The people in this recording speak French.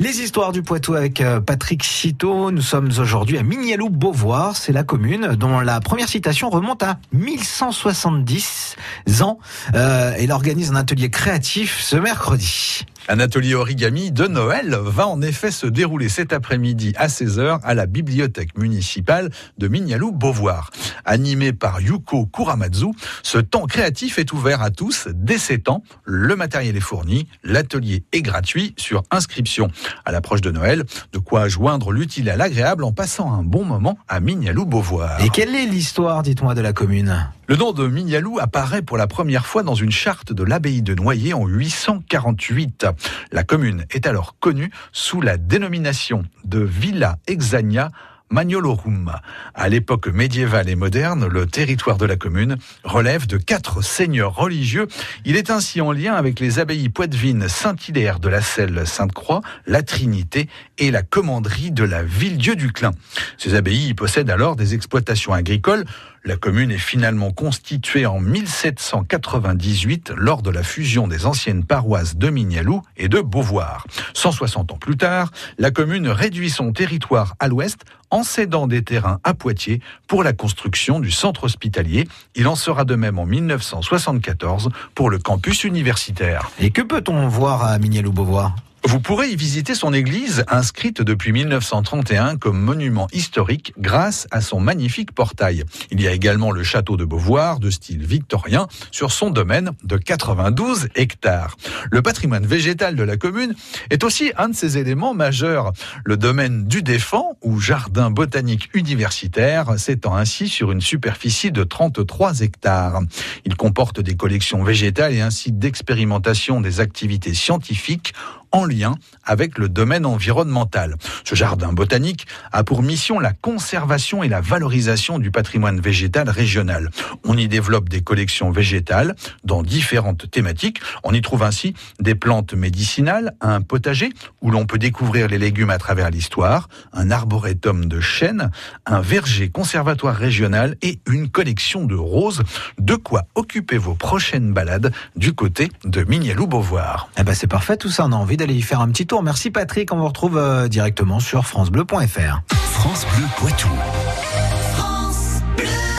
Les histoires du Poitou avec euh, Patrick Citeau. Nous sommes aujourd'hui à Mignalou-Beauvoir. C'est la commune dont la première citation remonte à 1170 ans. Euh, elle organise un atelier créatif ce mercredi. Un atelier origami de Noël va en effet se dérouler cet après-midi à 16h à la bibliothèque municipale de Mignalou-Beauvoir. Animé par Yuko Kuramatsu, ce temps créatif est ouvert à tous dès 7 ans. Le matériel est fourni, l'atelier est gratuit sur inscription. À l'approche de Noël, de quoi joindre l'utile à l'agréable en passant un bon moment à Mignalou-Beauvoir. Et quelle est l'histoire, dites-moi, de la commune? Le nom de Mignalou apparaît pour la première fois dans une charte de l'abbaye de Noyer en 848. La commune est alors connue sous la dénomination de Villa Exania Magnolorum. À l'époque médiévale et moderne, le territoire de la commune relève de quatre seigneurs religieux. Il est ainsi en lien avec les abbayes poitevines Saint-Hilaire de la Selle Sainte-Croix, la Trinité et la commanderie de la Ville-Dieu du Clin. Ces abbayes possèdent alors des exploitations agricoles. La commune est finalement constituée en 1798 lors de la fusion des anciennes paroisses de Mignalou et de Beauvoir. 160 ans plus tard, la commune réduit son territoire à l'ouest en cédant des terrains à Poitiers pour la construction du centre hospitalier. Il en sera de même en 1974 pour le campus universitaire. Et que peut-on voir à Mignalou-Beauvoir? Vous pourrez y visiter son église, inscrite depuis 1931 comme monument historique grâce à son magnifique portail. Il y a également le château de Beauvoir, de style victorien, sur son domaine de 92 hectares. Le patrimoine végétal de la commune est aussi un de ses éléments majeurs. Le domaine du Défend, ou jardin botanique universitaire, s'étend ainsi sur une superficie de 33 hectares. Il comporte des collections végétales et un site d'expérimentation des activités scientifiques en lien avec le domaine environnemental. Ce jardin botanique a pour mission la conservation et la valorisation du patrimoine végétal régional. On y développe des collections végétales dans différentes thématiques. On y trouve ainsi des plantes médicinales, un potager où l'on peut découvrir les légumes à travers l'histoire, un arboretum de chênes, un verger conservatoire régional et une collection de roses. De quoi occuper vos prochaines balades du côté de Mignalou-Beauvoir. Eh ben c'est parfait tout ça, on a envie d'aller y faire un petit tour. Merci Patrick, on vous retrouve euh, directement sur francebleu.fr. France Bleu Poitou.